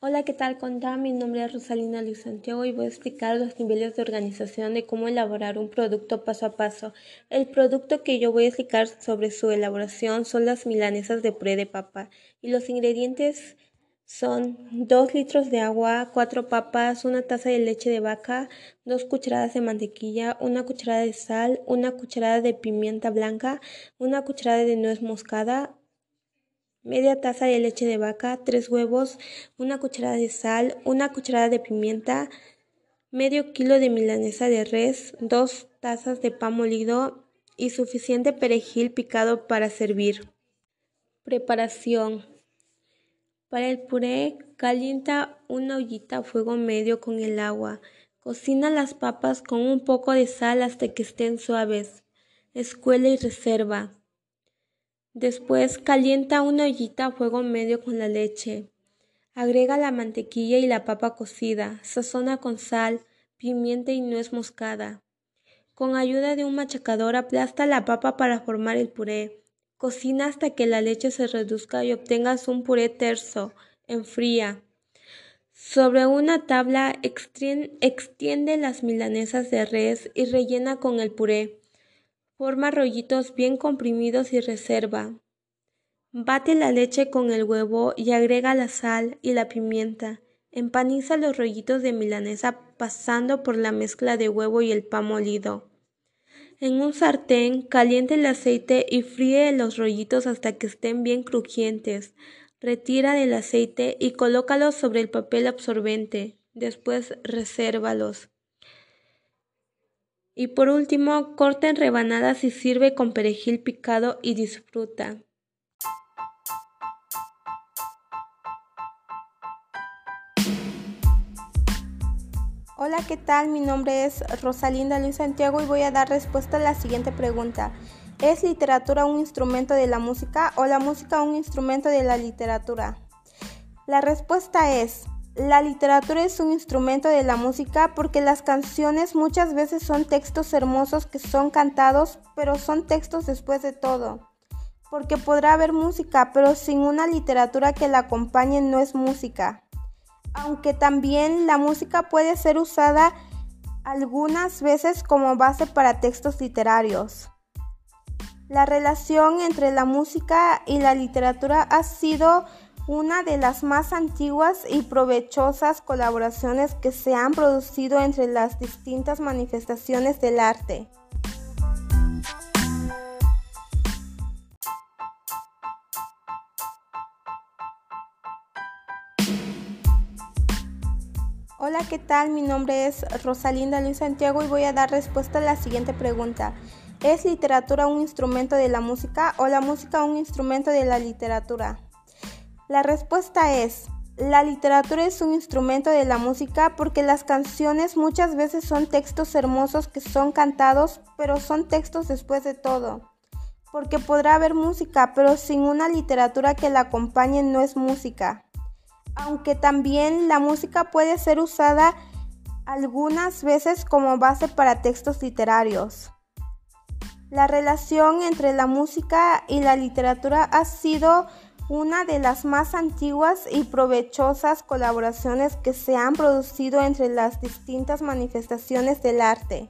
Hola, ¿qué tal? Contá, mi nombre es Rosalina Luis Santiago y voy a explicar los niveles de organización de cómo elaborar un producto paso a paso. El producto que yo voy a explicar sobre su elaboración son las milanesas de puré de papa y los ingredientes son 2 litros de agua, 4 papas, una taza de leche de vaca, 2 cucharadas de mantequilla, una cucharada de sal, una cucharada de pimienta blanca, una cucharada de nuez moscada, media taza de leche de vaca, tres huevos, una cucharada de sal, una cucharada de pimienta, medio kilo de milanesa de res, dos tazas de pan molido y suficiente perejil picado para servir. Preparación. Para el puré, calienta una ollita a fuego medio con el agua. Cocina las papas con un poco de sal hasta que estén suaves. Escuela y reserva. Después calienta una ollita a fuego medio con la leche. Agrega la mantequilla y la papa cocida. Sazona con sal, pimienta y nuez moscada. Con ayuda de un machacador aplasta la papa para formar el puré. Cocina hasta que la leche se reduzca y obtengas un puré terso. Enfría. Sobre una tabla extiende las milanesas de res y rellena con el puré. Forma rollitos bien comprimidos y reserva. Bate la leche con el huevo y agrega la sal y la pimienta. Empaniza los rollitos de milanesa pasando por la mezcla de huevo y el pan molido. En un sartén caliente el aceite y fríe los rollitos hasta que estén bien crujientes. Retira del aceite y colócalos sobre el papel absorbente. Después resérvalos. Y por último, corta en rebanadas y sirve con perejil picado y disfruta. Hola, ¿qué tal? Mi nombre es Rosalinda Luis Santiago y voy a dar respuesta a la siguiente pregunta. ¿Es literatura un instrumento de la música o la música un instrumento de la literatura? La respuesta es la literatura es un instrumento de la música porque las canciones muchas veces son textos hermosos que son cantados, pero son textos después de todo. Porque podrá haber música, pero sin una literatura que la acompañe no es música. Aunque también la música puede ser usada algunas veces como base para textos literarios. La relación entre la música y la literatura ha sido una de las más antiguas y provechosas colaboraciones que se han producido entre las distintas manifestaciones del arte. Hola, ¿qué tal? Mi nombre es Rosalinda Luis Santiago y voy a dar respuesta a la siguiente pregunta. ¿Es literatura un instrumento de la música o la música un instrumento de la literatura? La respuesta es, la literatura es un instrumento de la música porque las canciones muchas veces son textos hermosos que son cantados, pero son textos después de todo. Porque podrá haber música, pero sin una literatura que la acompañe no es música. Aunque también la música puede ser usada algunas veces como base para textos literarios. La relación entre la música y la literatura ha sido una de las más antiguas y provechosas colaboraciones que se han producido entre las distintas manifestaciones del arte.